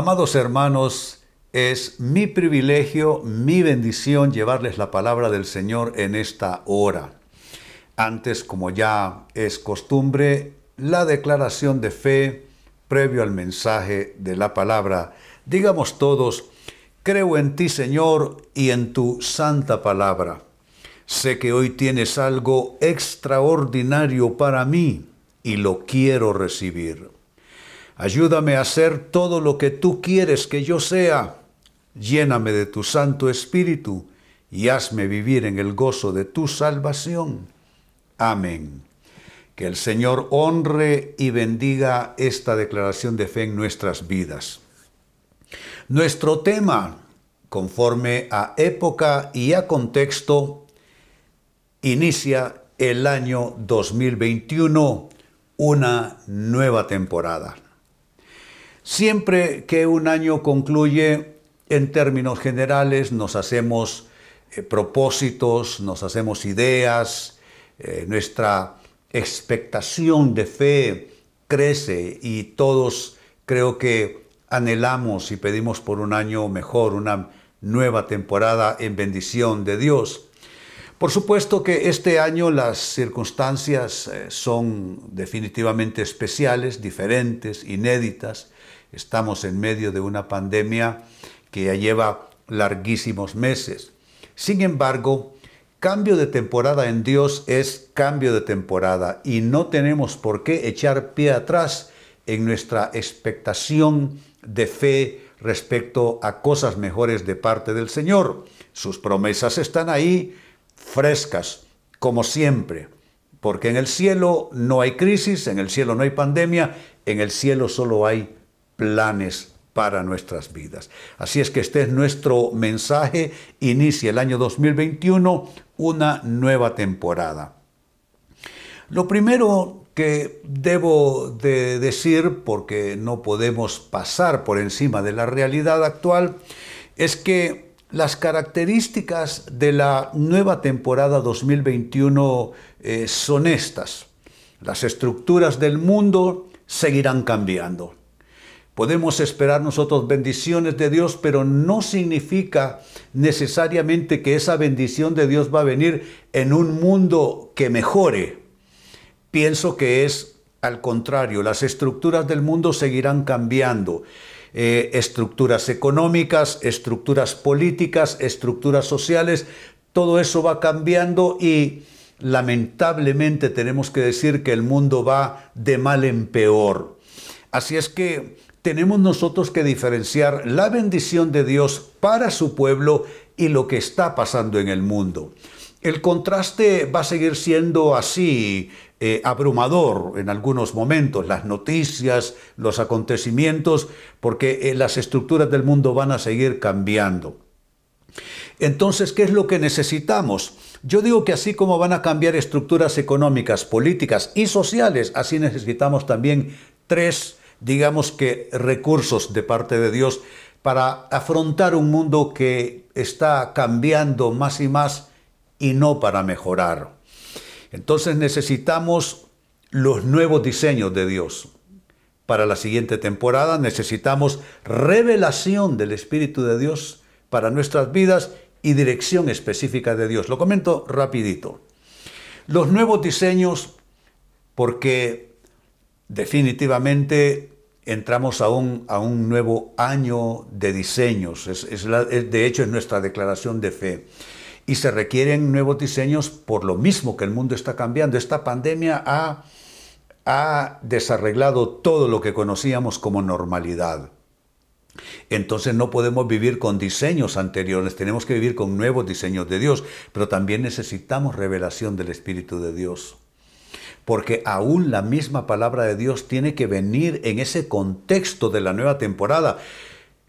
Amados hermanos, es mi privilegio, mi bendición llevarles la palabra del Señor en esta hora. Antes, como ya es costumbre, la declaración de fe previo al mensaje de la palabra. Digamos todos, creo en ti Señor y en tu santa palabra. Sé que hoy tienes algo extraordinario para mí y lo quiero recibir. Ayúdame a hacer todo lo que tú quieres que yo sea. Lléname de tu Santo Espíritu y hazme vivir en el gozo de tu salvación. Amén. Que el Señor honre y bendiga esta declaración de fe en nuestras vidas. Nuestro tema, conforme a época y a contexto, inicia el año 2021, una nueva temporada. Siempre que un año concluye, en términos generales, nos hacemos eh, propósitos, nos hacemos ideas, eh, nuestra expectación de fe crece y todos creo que anhelamos y pedimos por un año mejor, una nueva temporada en bendición de Dios. Por supuesto que este año las circunstancias eh, son definitivamente especiales, diferentes, inéditas. Estamos en medio de una pandemia que ya lleva larguísimos meses. Sin embargo, cambio de temporada en Dios es cambio de temporada y no tenemos por qué echar pie atrás en nuestra expectación de fe respecto a cosas mejores de parte del Señor. Sus promesas están ahí, frescas, como siempre, porque en el cielo no hay crisis, en el cielo no hay pandemia, en el cielo solo hay planes para nuestras vidas. Así es que este es nuestro mensaje. Inicia el año 2021 una nueva temporada. Lo primero que debo de decir, porque no podemos pasar por encima de la realidad actual, es que las características de la nueva temporada 2021 eh, son estas. Las estructuras del mundo seguirán cambiando. Podemos esperar nosotros bendiciones de Dios, pero no significa necesariamente que esa bendición de Dios va a venir en un mundo que mejore. Pienso que es al contrario, las estructuras del mundo seguirán cambiando. Eh, estructuras económicas, estructuras políticas, estructuras sociales, todo eso va cambiando y lamentablemente tenemos que decir que el mundo va de mal en peor. Así es que tenemos nosotros que diferenciar la bendición de Dios para su pueblo y lo que está pasando en el mundo. El contraste va a seguir siendo así, eh, abrumador en algunos momentos, las noticias, los acontecimientos, porque eh, las estructuras del mundo van a seguir cambiando. Entonces, ¿qué es lo que necesitamos? Yo digo que así como van a cambiar estructuras económicas, políticas y sociales, así necesitamos también tres digamos que, recursos de parte de Dios para afrontar un mundo que está cambiando más y más y no para mejorar. Entonces necesitamos los nuevos diseños de Dios. Para la siguiente temporada necesitamos revelación del Espíritu de Dios para nuestras vidas y dirección específica de Dios. Lo comento rapidito. Los nuevos diseños, porque definitivamente entramos a un, a un nuevo año de diseños. De hecho, es nuestra declaración de fe. Y se requieren nuevos diseños por lo mismo que el mundo está cambiando. Esta pandemia ha, ha desarreglado todo lo que conocíamos como normalidad. Entonces no podemos vivir con diseños anteriores, tenemos que vivir con nuevos diseños de Dios, pero también necesitamos revelación del Espíritu de Dios porque aún la misma palabra de Dios tiene que venir en ese contexto de la nueva temporada.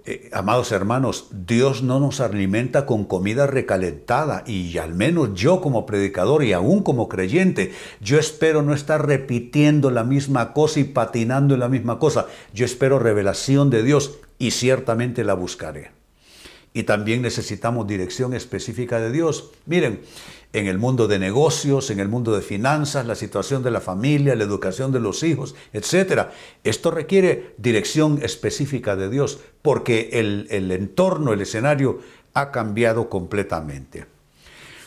Eh, amados hermanos, Dios no nos alimenta con comida recalentada y al menos yo como predicador y aún como creyente, yo espero no estar repitiendo la misma cosa y patinando en la misma cosa. Yo espero revelación de Dios y ciertamente la buscaré. Y también necesitamos dirección específica de Dios. Miren, en el mundo de negocios, en el mundo de finanzas, la situación de la familia, la educación de los hijos, etc. Esto requiere dirección específica de Dios porque el, el entorno, el escenario ha cambiado completamente.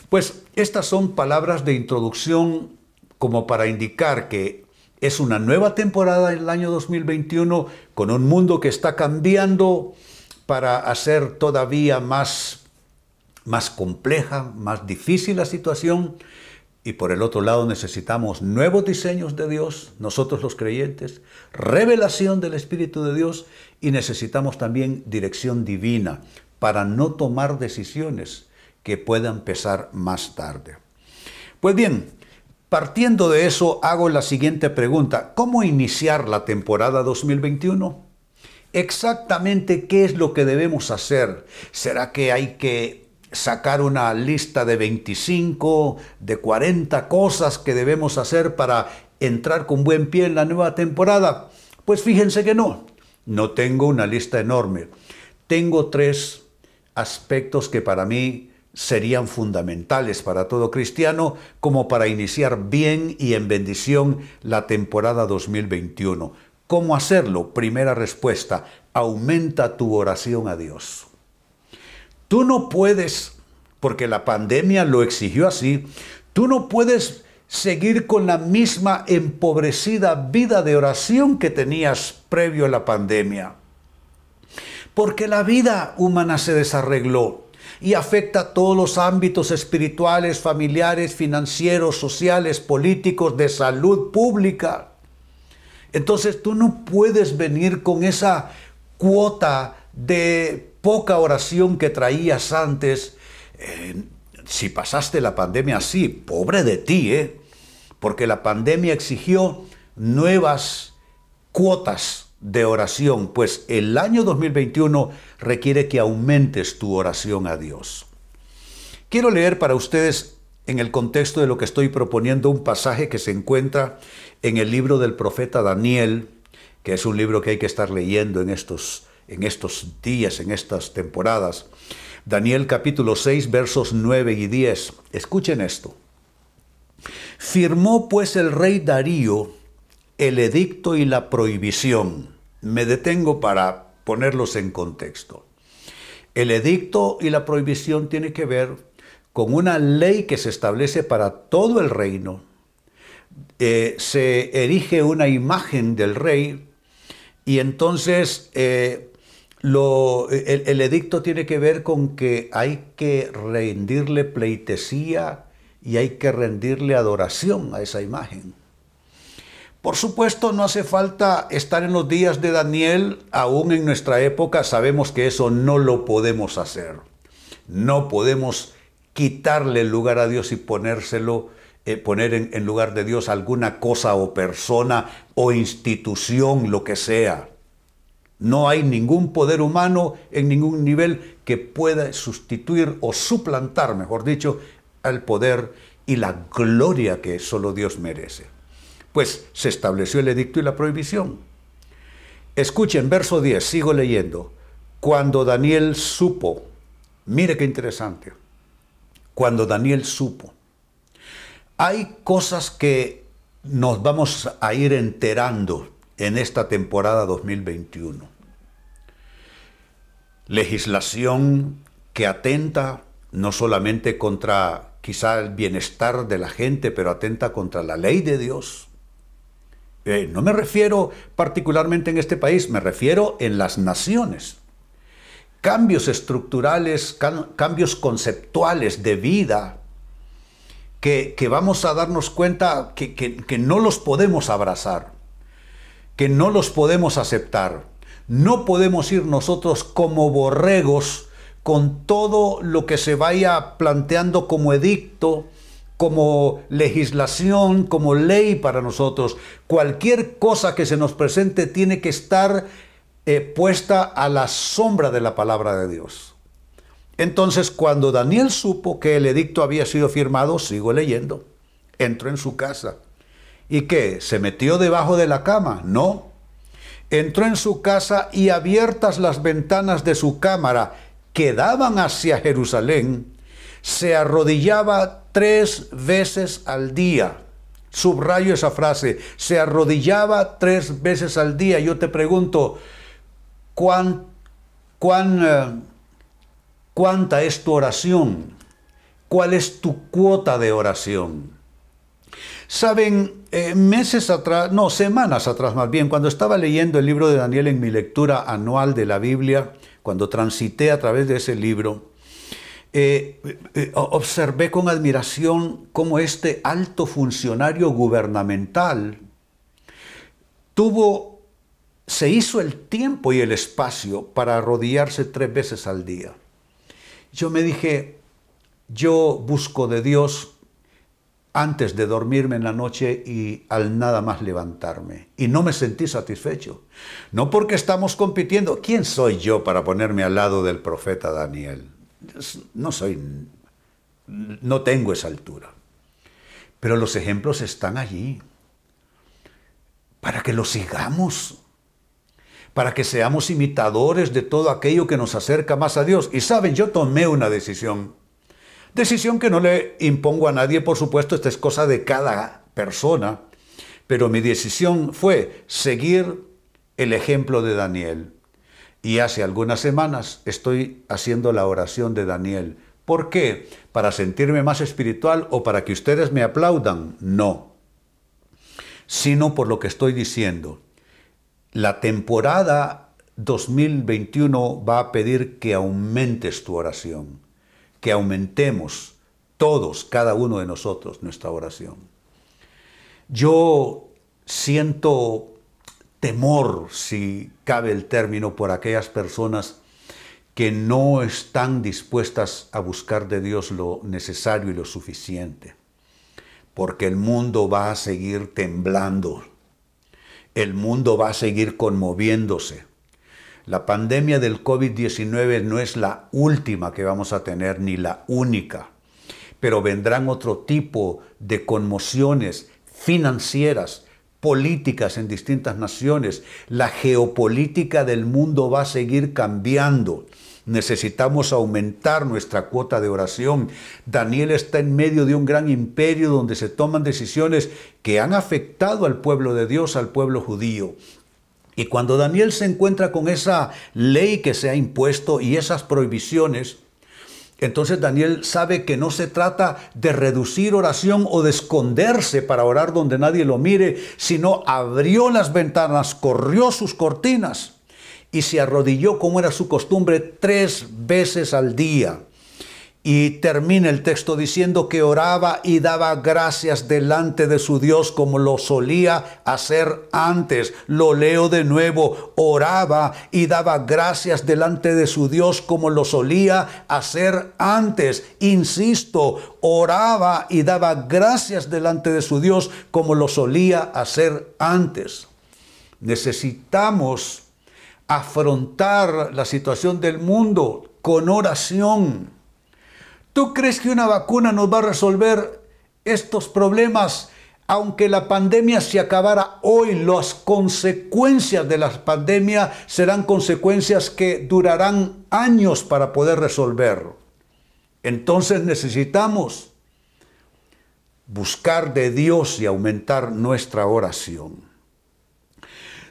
Pues estas son palabras de introducción como para indicar que es una nueva temporada en el año 2021 con un mundo que está cambiando para hacer todavía más, más compleja, más difícil la situación. Y por el otro lado necesitamos nuevos diseños de Dios, nosotros los creyentes, revelación del Espíritu de Dios y necesitamos también dirección divina para no tomar decisiones que puedan pesar más tarde. Pues bien, partiendo de eso hago la siguiente pregunta. ¿Cómo iniciar la temporada 2021? Exactamente qué es lo que debemos hacer. ¿Será que hay que sacar una lista de 25, de 40 cosas que debemos hacer para entrar con buen pie en la nueva temporada? Pues fíjense que no. No tengo una lista enorme. Tengo tres aspectos que para mí serían fundamentales para todo cristiano como para iniciar bien y en bendición la temporada 2021. ¿Cómo hacerlo? Primera respuesta, aumenta tu oración a Dios. Tú no puedes, porque la pandemia lo exigió así, tú no puedes seguir con la misma empobrecida vida de oración que tenías previo a la pandemia. Porque la vida humana se desarregló y afecta a todos los ámbitos espirituales, familiares, financieros, sociales, políticos, de salud pública. Entonces tú no puedes venir con esa cuota de poca oración que traías antes. Eh, si pasaste la pandemia así, pobre de ti, ¿eh? Porque la pandemia exigió nuevas cuotas de oración, pues el año 2021 requiere que aumentes tu oración a Dios. Quiero leer para ustedes en el contexto de lo que estoy proponiendo un pasaje que se encuentra en el libro del profeta Daniel, que es un libro que hay que estar leyendo en estos, en estos días, en estas temporadas. Daniel capítulo 6 versos 9 y 10. Escuchen esto. Firmó pues el rey Darío el edicto y la prohibición. Me detengo para ponerlos en contexto. El edicto y la prohibición tiene que ver con una ley que se establece para todo el reino, eh, se erige una imagen del rey y entonces eh, el, el, edicto tiene que ver con que hay que rendirle pleitesía y hay que rendirle adoración a esa imagen. Por supuesto, no hace falta estar en los días de Daniel, aún en nuestra época sabemos que eso no lo podemos hacer. No podemos quitarle el lugar a Dios y ponérselo, eh, poner en, en lugar de Dios alguna cosa o persona o institución, lo que sea. No hay ningún poder humano en ningún nivel que pueda sustituir o suplantar, mejor dicho, al poder y la gloria que solo Dios merece. Pues se estableció el edicto y la prohibición. Escuchen, verso 10, sigo leyendo. Cuando Daniel supo, mire qué interesante, cuando Daniel supo. Hay cosas que nos vamos a ir enterando en esta temporada 2021. Legislación que atenta no solamente contra quizá el bienestar de la gente, pero atenta contra la ley de Dios. Eh, no me refiero particularmente en este país, me refiero en las naciones cambios estructurales, cambios conceptuales de vida, que, vamos a darnos cuenta que, que no los podemos abrazar, que no los podemos aceptar. No podemos ir nosotros como borregos con todo lo que se vaya planteando como edicto, como legislación, como ley para nosotros. Cualquier cosa que se nos presente tiene que estar eh, puesta a la sombra de la palabra de Dios. Entonces, cuando Daniel supo que el edicto había sido firmado, sigo leyendo, entró en su casa. ¿Y qué? ¿Se metió debajo de la cama? No. Entró en su casa y abiertas las ventanas de su cámara, que daban hacia Jerusalén, se arrodillaba tres veces al día. Subrayo esa frase, se arrodillaba tres veces al día. Yo te pregunto, ¿cuán, cuán, eh, ¿cuánta es tu oración? ¿Cuál es tu cuota de oración? Saben, eh, meses atrás, no, semanas atrás más bien, cuando estaba leyendo el libro de Daniel en mi lectura anual de la Biblia, cuando transité a través de ese libro, eh, observé con admiración cómo este alto funcionario gubernamental tuvo, se hizo el tiempo y el espacio para arrodillarse tres veces al día. Yo me dije, yo busco de Dios antes de dormirme en la noche y al nada más levantarme. Y no me sentí satisfecho. No porque estamos compitiendo. ¿Quién soy yo para ponerme al lado del profeta Daniel? No soy, no tengo esa altura. Pero los ejemplos están allí. Para que los sigamos. Para que seamos imitadores de todo aquello que nos acerca más a Dios. Y saben, yo tomé una decisión Decisión que no le impongo a nadie, por supuesto, esta es cosa de cada persona, pero mi decisión fue seguir el ejemplo de Daniel. Y hace algunas semanas estoy haciendo la oración de Daniel. ¿Por qué? ¿Para sentirme más espiritual o para que ustedes me aplaudan? No. Sino por lo que estoy diciendo. La temporada 2021 va a pedir que aumentes tu oración que aumentemos todos, cada uno de nosotros, nuestra oración. Yo siento temor, si cabe el término, por aquellas personas que no están dispuestas a buscar de Dios lo necesario y lo suficiente, porque el mundo va a seguir temblando, el mundo va a seguir conmoviéndose, la pandemia del COVID-19 no es la última que vamos a tener ni la única, pero vendrán otro tipo de conmociones financieras, políticas en distintas naciones. La geopolítica del mundo va a seguir cambiando. Necesitamos aumentar nuestra cuota de oración. Daniel está en medio de un gran imperio donde se toman decisiones que han afectado al pueblo de Dios, al pueblo judío. Y cuando Daniel se encuentra con esa ley que se ha impuesto y esas prohibiciones, entonces Daniel sabe que no se trata de reducir oración o de esconderse para orar donde nadie lo mire, sino abrió las ventanas, corrió sus cortinas y se arrodilló como era su costumbre tres veces al día. Y termina el texto diciendo que oraba y daba gracias delante de su Dios como lo solía hacer antes. Lo leo de nuevo. Oraba y daba gracias delante de su Dios como lo solía hacer antes. Insisto, oraba y daba gracias delante de su Dios como lo solía hacer antes. Necesitamos afrontar la situación del mundo con oración ¿Tú crees que una vacuna nos va a resolver estos problemas? Aunque la pandemia se acabara hoy, las consecuencias de la pandemia serán consecuencias que durarán años para poder resolver. Entonces necesitamos buscar de Dios y aumentar nuestra oración.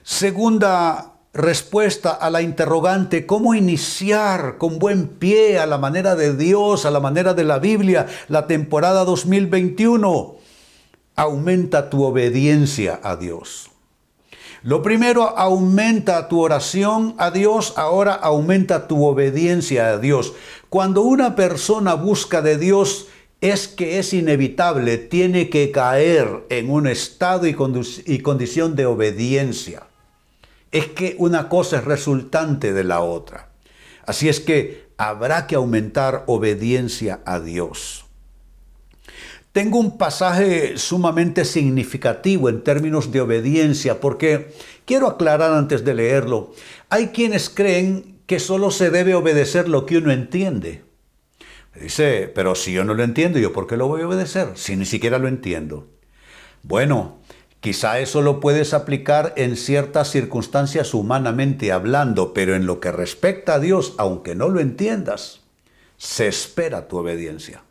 Segunda respuesta a la interrogante, ¿cómo iniciar con buen pie a la manera de Dios, a la manera de la Biblia, la temporada 2021? Aumenta tu obediencia a Dios. Lo primero, aumenta tu oración a Dios, ahora aumenta tu obediencia a Dios. Cuando una persona busca de Dios, es que es inevitable, tiene que caer en un estado y, y condición de obediencia es que una cosa es resultante de la otra. Así es que habrá que aumentar obediencia a Dios. Tengo un pasaje sumamente significativo en términos de obediencia porque quiero aclarar antes de leerlo. Hay quienes creen que solo se debe obedecer lo que uno entiende. Dice, pero si yo no lo entiendo, ¿yo por qué lo voy a obedecer? Si ni siquiera lo entiendo. Bueno, Quizá eso lo puedes aplicar en ciertas circunstancias humanamente hablando, pero en lo que respecta a Dios, aunque no lo entiendas, se espera tu obediencia.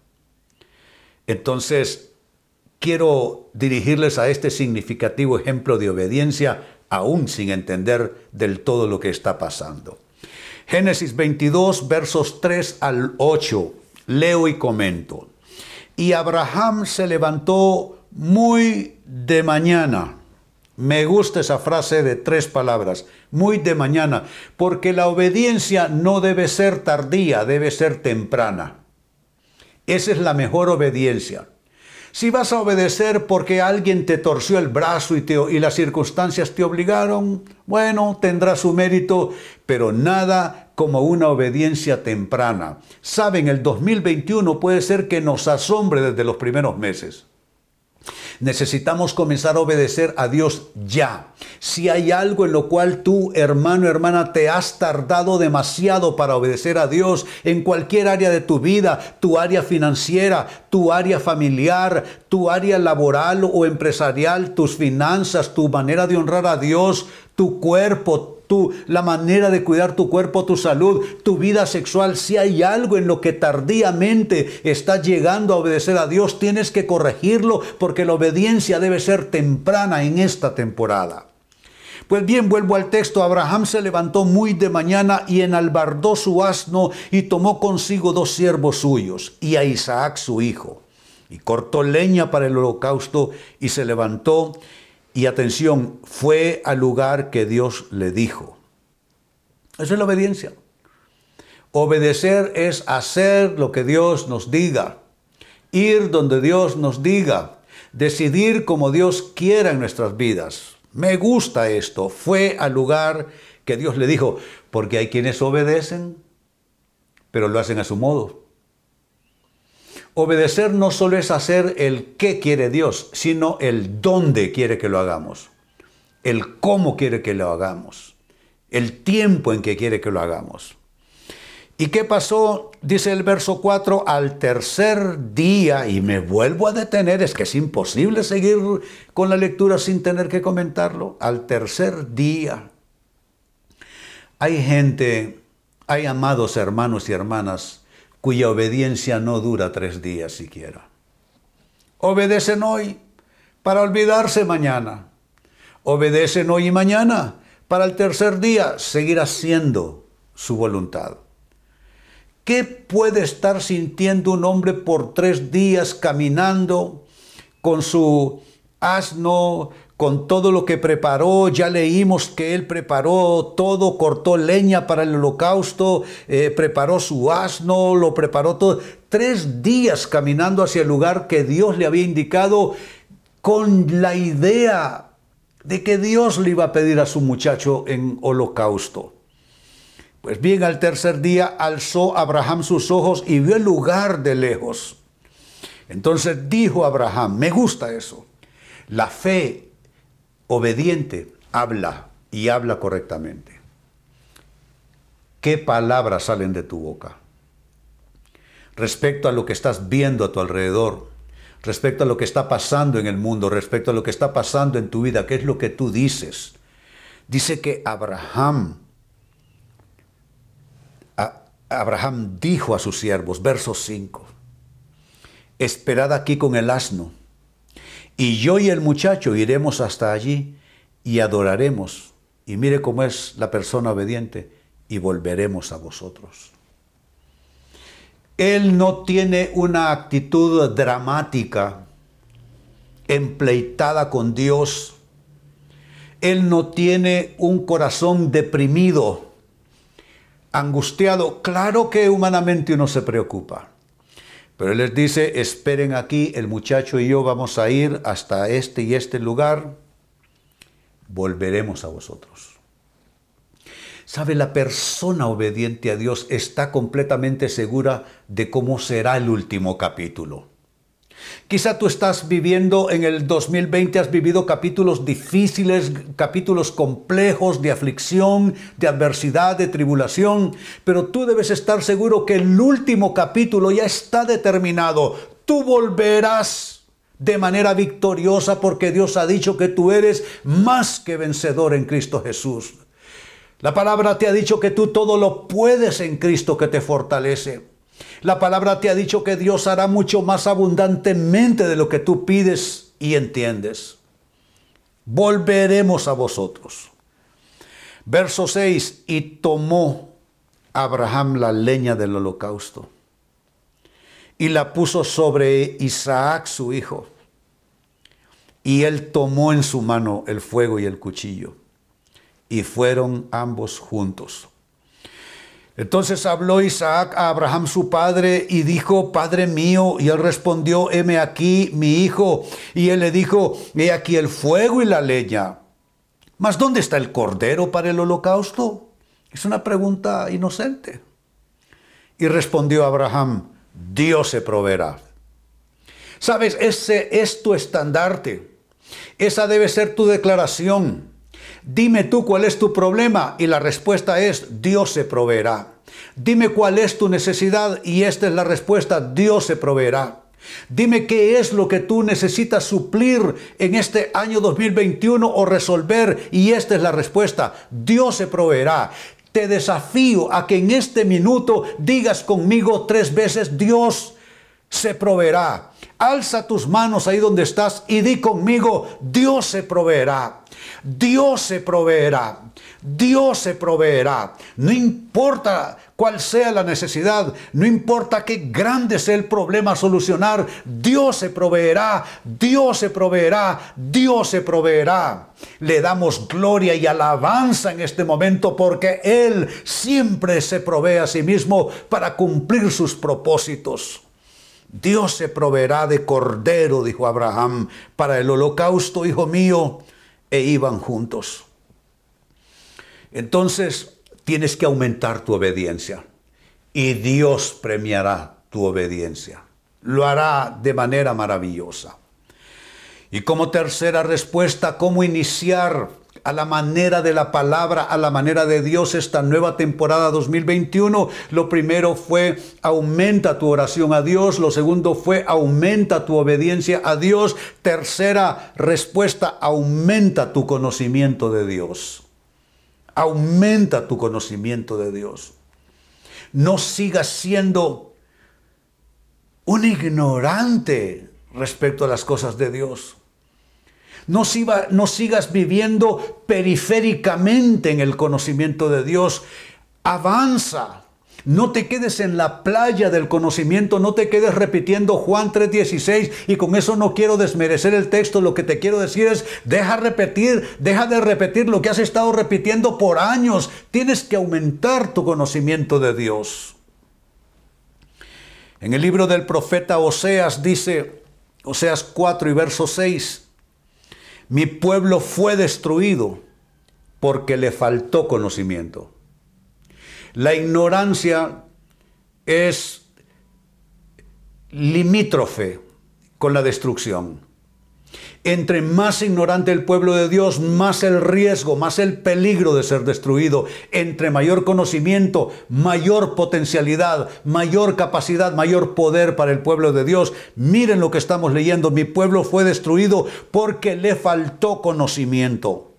Entonces, quiero dirigirles a este significativo ejemplo de obediencia, aún sin entender del todo lo que está pasando. Génesis 22, versos 3 al 8. Leo y comento. Y Abraham se levantó muy de mañana. Me gusta esa frase de tres palabras, muy de mañana, porque la obediencia no debe ser tardía, debe ser temprana. Esa es la mejor obediencia. Si vas a obedecer porque alguien te torció el brazo y, te, y las circunstancias te obligaron, bueno, tendrá su mérito, pero nada como una obediencia temprana. Saben, el 2021 puede ser que nos asombre desde los primeros meses. Necesitamos comenzar a obedecer a Dios ya. Si hay algo en lo cual tú, hermano, hermana, te has tardado demasiado para obedecer a Dios en cualquier área de tu vida, tu área financiera, tu área familiar, tu área laboral o empresarial, tus finanzas, tu manera de honrar a Dios, tu cuerpo, la manera de cuidar tu cuerpo, tu salud, tu vida sexual. Si hay algo en lo que tardíamente estás llegando a obedecer a Dios, tienes que corregirlo porque la obediencia debe ser temprana en esta temporada. Pues bien, vuelvo al texto. Abraham se levantó muy de mañana y enalbardó su asno y tomó consigo dos siervos suyos y a Isaac su hijo. Y cortó leña para el holocausto y se levantó y atención, fue al lugar que Dios le dijo. Esa es la obediencia. Obedecer es hacer lo que Dios nos diga, ir donde Dios nos diga, decidir como Dios quiera en nuestras vidas. Me gusta esto. Fue al lugar que Dios le dijo, porque hay quienes obedecen, pero lo hacen a su modo. Obedecer no solo es hacer el qué quiere Dios, sino el dónde quiere que lo hagamos, el cómo quiere que lo hagamos, el tiempo en que quiere que lo hagamos. ¿Y qué pasó? Dice el verso 4, al tercer día, y me vuelvo a detener, es que es imposible seguir con la lectura sin tener que comentarlo, al tercer día. Hay gente, hay amados hermanos y hermanas, cuya obediencia no dura tres días siquiera. Obedecen hoy para olvidarse mañana. Obedecen hoy y mañana para el tercer día seguir haciendo su voluntad. ¿Qué puede estar sintiendo un hombre por tres días caminando con su asno, con todo lo que preparó, ya leímos que él preparó todo, cortó leña para el holocausto, eh, preparó su asno, lo preparó todo. Tres días caminando hacia el lugar que Dios le había indicado con la idea de que Dios le iba a pedir a su muchacho en holocausto. Pues bien, al tercer día alzó Abraham sus ojos y vio el lugar de lejos. Entonces dijo Abraham, me gusta eso. La fe obediente habla y habla correctamente. ¿Qué palabras salen de tu boca? Respecto a lo que estás viendo a tu alrededor, respecto a lo que está pasando en el mundo, respecto a lo que está pasando en tu vida, ¿qué es lo que tú dices? Dice que Abraham, Abraham dijo a sus siervos, verso 5, esperad aquí con el asno y yo y el muchacho iremos hasta allí y adoraremos. Y mire cómo es la persona obediente y volveremos a vosotros. Él no tiene una actitud dramática, empleitada con Dios. Él no tiene un corazón deprimido, angustiado. Claro que humanamente uno se preocupa. Pero Él les dice, esperen aquí, el muchacho y yo vamos a ir hasta este y este lugar, volveremos a vosotros. ¿Sabe? La persona obediente a Dios está completamente segura de cómo será el último capítulo. Quizá tú estás viviendo en el 2020, has vivido capítulos difíciles, capítulos complejos de aflicción, de adversidad, de tribulación, pero tú debes estar seguro que el último capítulo ya está determinado. Tú volverás de manera victoriosa porque Dios ha dicho que tú eres más que vencedor en Cristo Jesús. La palabra te ha dicho que tú todo lo puedes en Cristo que te fortalece. La palabra te ha dicho que Dios hará mucho más abundantemente de lo que tú pides y entiendes. Volveremos a vosotros. Verso 6, y tomó Abraham la leña del holocausto y la puso sobre Isaac su hijo. Y él tomó en su mano el fuego y el cuchillo. Y fueron ambos juntos. Entonces habló Isaac a Abraham su padre y dijo, Padre mío, y él respondió, heme aquí mi hijo. Y él le dijo, he aquí el fuego y la leña. Mas ¿dónde está el cordero para el holocausto? Es una pregunta inocente. Y respondió Abraham, Dios se proveerá. Sabes, ese es tu estandarte. Esa debe ser tu declaración. Dime tú cuál es tu problema y la respuesta es Dios se proveerá. Dime cuál es tu necesidad y esta es la respuesta, Dios se proveerá. Dime qué es lo que tú necesitas suplir en este año 2021 o resolver y esta es la respuesta, Dios se proveerá. Te desafío a que en este minuto digas conmigo tres veces, Dios se proveerá. Alza tus manos ahí donde estás y di conmigo, Dios se proveerá. Dios se proveerá. Dios se proveerá. No importa cuál sea la necesidad, no importa qué grande sea el problema a solucionar, Dios se proveerá, Dios se proveerá, Dios se proveerá. Le damos gloria y alabanza en este momento porque Él siempre se provee a sí mismo para cumplir sus propósitos. Dios se proveerá de cordero, dijo Abraham, para el holocausto, hijo mío, e iban juntos. Entonces tienes que aumentar tu obediencia y Dios premiará tu obediencia. Lo hará de manera maravillosa. Y como tercera respuesta, ¿cómo iniciar a la manera de la palabra, a la manera de Dios esta nueva temporada 2021. Lo primero fue aumenta tu oración a Dios, lo segundo fue aumenta tu obediencia a Dios, tercera respuesta, aumenta tu conocimiento de Dios. Aumenta tu conocimiento de Dios. No sigas siendo un ignorante respecto a las cosas de Dios. No, sigas viviendo periféricamente en el conocimiento de Dios. Avanza. No te quedes en la playa del conocimiento, no te quedes repitiendo Juan 3:16 y con eso no quiero desmerecer el texto, lo que te quiero decir es, deja repetir, deja de repetir lo que has estado repitiendo por años, tienes que aumentar tu conocimiento de Dios. En el libro del profeta Oseas dice, Oseas 4 y verso 6, mi pueblo fue destruido porque le faltó conocimiento. La ignorancia es limítrofe con la destrucción. Entre más ignorante el pueblo de Dios, más el riesgo, más el peligro de ser destruido. Entre mayor conocimiento, mayor potencialidad, mayor capacidad, mayor poder para el pueblo de Dios. Miren lo que estamos leyendo. Mi pueblo fue destruido porque le faltó conocimiento.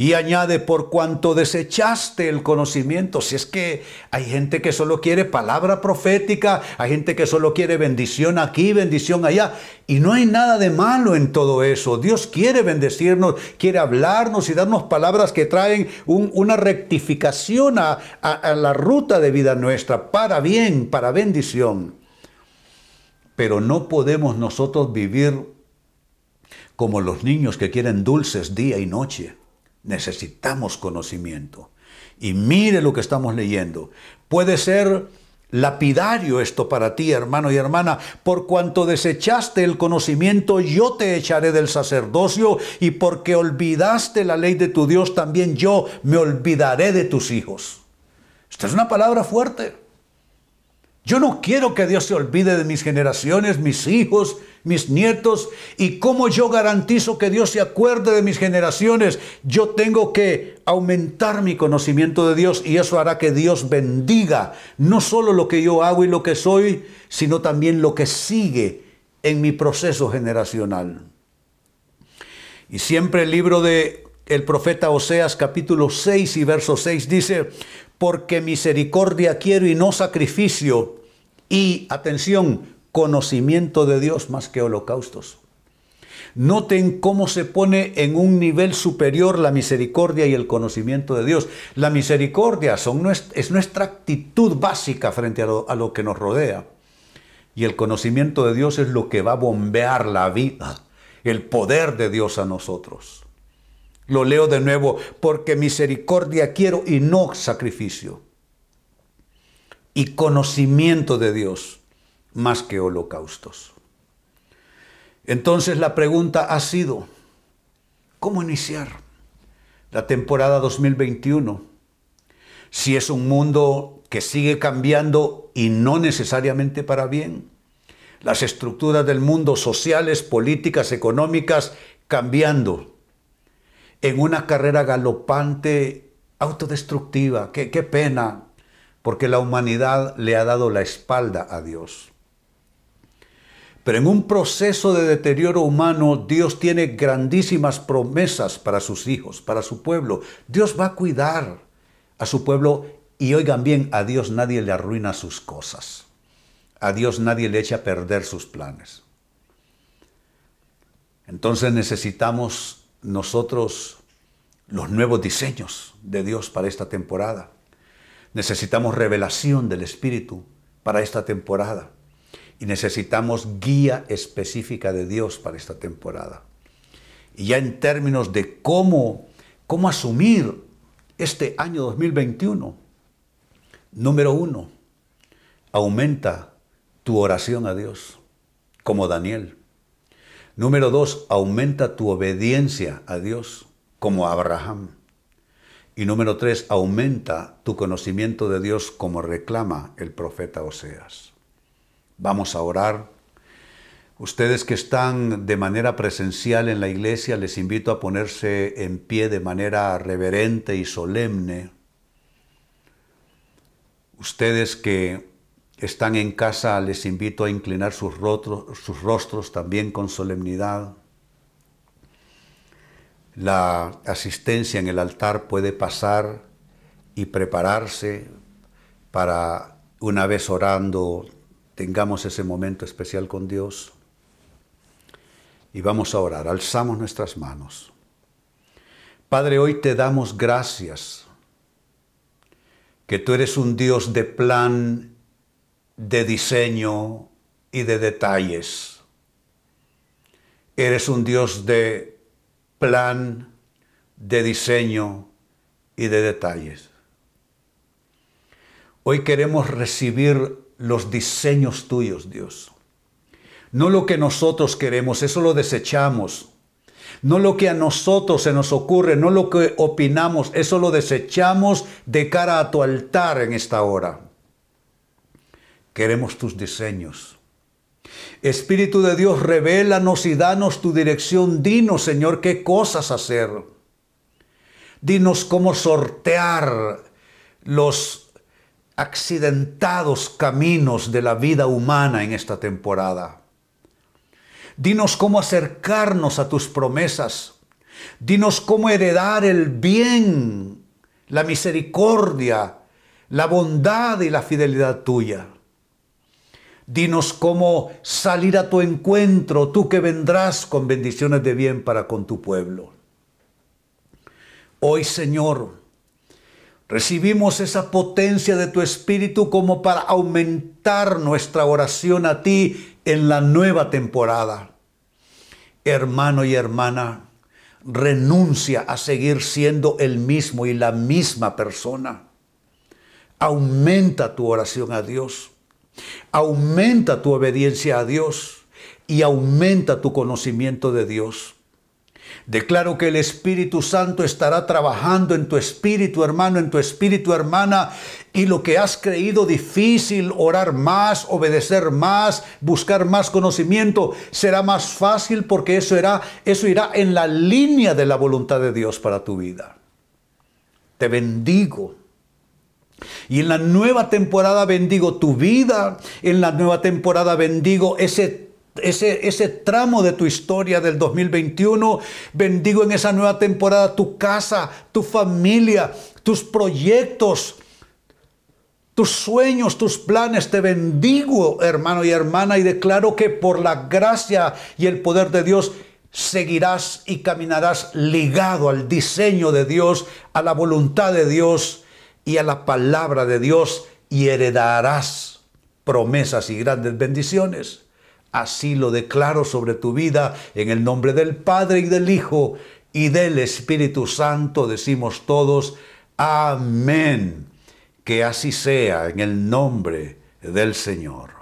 Y añade, por cuanto desechaste el conocimiento, si es que hay gente que solo quiere palabra profética, hay gente que solo quiere bendición aquí, bendición allá, y no hay nada de malo en todo eso. Dios quiere bendecirnos, quiere hablarnos y darnos palabras que traen una rectificación a, a la ruta de vida nuestra, para bien, para bendición. Pero no podemos nosotros vivir como los niños que quieren dulces día y noche. Necesitamos conocimiento. Y mire lo que estamos leyendo. Puede ser lapidario esto para ti, hermano y hermana. Por cuanto desechaste el conocimiento, yo te echaré del sacerdocio, y porque olvidaste la ley de tu Dios, también yo me olvidaré de tus hijos. Esta es una palabra fuerte. Yo no quiero que Dios se olvide de mis generaciones, mis hijos, mis nietos. ¿Y cómo yo garantizo que Dios se acuerde de mis generaciones? Yo tengo que aumentar mi conocimiento de Dios y eso hará que Dios bendiga no solo lo que yo hago y lo que soy, sino también lo que sigue en mi proceso generacional. Y siempre el libro de el profeta Oseas capítulo 6 y verso 6 dice, porque misericordia quiero y no sacrificio, y atención, conocimiento de Dios más que holocaustos. Noten cómo se pone en un nivel superior la misericordia y el conocimiento de Dios. La misericordia es nuestra actitud básica frente a lo que nos rodea. Y el conocimiento de Dios es lo que va a bombear la vida, el poder de Dios a nosotros. Lo leo de nuevo, porque misericordia quiero y no sacrificio. Y conocimiento de Dios más que holocaustos. Entonces la pregunta ha sido, ¿cómo iniciar la temporada 2021? Si es un mundo que sigue cambiando y no necesariamente para bien. Las estructuras del mundo sociales, políticas, económicas cambiando en una carrera galopante, autodestructiva. Qué, qué pena, porque la humanidad le ha dado la espalda a Dios. Pero en un proceso de deterioro humano, Dios tiene grandísimas promesas para sus hijos, para su pueblo. Dios va a cuidar a su pueblo y oigan bien, a Dios nadie le arruina sus cosas. A Dios nadie le echa a perder sus planes. Entonces necesitamos nosotros los nuevos diseños de Dios para esta temporada. Necesitamos revelación del Espíritu para esta temporada. Y necesitamos guía específica de Dios para esta temporada. Y ya en términos de cómo, cómo asumir este año 2021, número uno, aumenta tu oración a Dios, como Daniel. Número dos, aumenta tu obediencia a Dios, como Abraham. Y número tres, aumenta tu conocimiento de Dios como reclama el profeta Oseas. Vamos a orar. Ustedes que están de manera presencial en la iglesia, les invito a ponerse en pie de manera reverente y solemne. Ustedes que están en casa, les invito a inclinar sus, sus rostros también con solemnidad. La asistencia en el altar puede pasar y prepararse para, una vez orando, tengamos ese momento especial con Dios. Y vamos a orar. Alzamos nuestras manos. Padre, hoy te damos gracias que tú eres un Dios de plan, de diseño y de detalles. Eres un Dios de plan de diseño y de detalles. Hoy queremos recibir los diseños tuyos, Dios. No lo que nosotros queremos, eso lo desechamos. No lo que a nosotros se nos ocurre, no lo que opinamos, eso lo desechamos de cara a tu altar en esta hora. Queremos tus diseños. Espíritu de Dios, revélanos y danos tu dirección. Dinos, Señor, qué cosas hacer. Dinos cómo sortear los accidentados caminos de la vida humana en esta temporada. Dinos cómo acercarnos a tus promesas. Dinos cómo heredar el bien, la misericordia, la bondad y la fidelidad tuya. Dinos cómo salir a tu encuentro, tú que vendrás con bendiciones de bien para con tu pueblo. Hoy, Señor, recibimos esa potencia de tu Espíritu como para aumentar nuestra oración a ti en la nueva temporada. Hermano y hermana, renuncia a seguir siendo el mismo y la misma persona. Aumenta tu oración a Dios. Aumenta tu obediencia a Dios y aumenta tu conocimiento de Dios. Declaro que el Espíritu Santo estará trabajando en tu espíritu, hermano, en tu espíritu, hermana, y lo que has creído difícil, orar más, obedecer más, buscar más conocimiento, será más fácil porque eso irá, eso irá en la línea de la voluntad de Dios para tu vida. Te bendigo y en la nueva temporada bendigo tu vida, en la nueva temporada bendigo ese ese, ese tramo de tu historia del 2021. Bendigo en esa nueva temporada tu casa, tu familia, tus proyectos, tus sueños, tus planes. Te bendigo, hermano y hermana, y declaro que por la gracia y el poder de Dios seguirás y caminarás ligado al diseño de Dios, a la voluntad de Dios y a la palabra de Dios y heredarás promesas y grandes bendiciones. Así lo declaro sobre tu vida en el nombre del Padre y del Hijo y del Espíritu Santo. Decimos todos, amén. Que así sea en el nombre del Señor.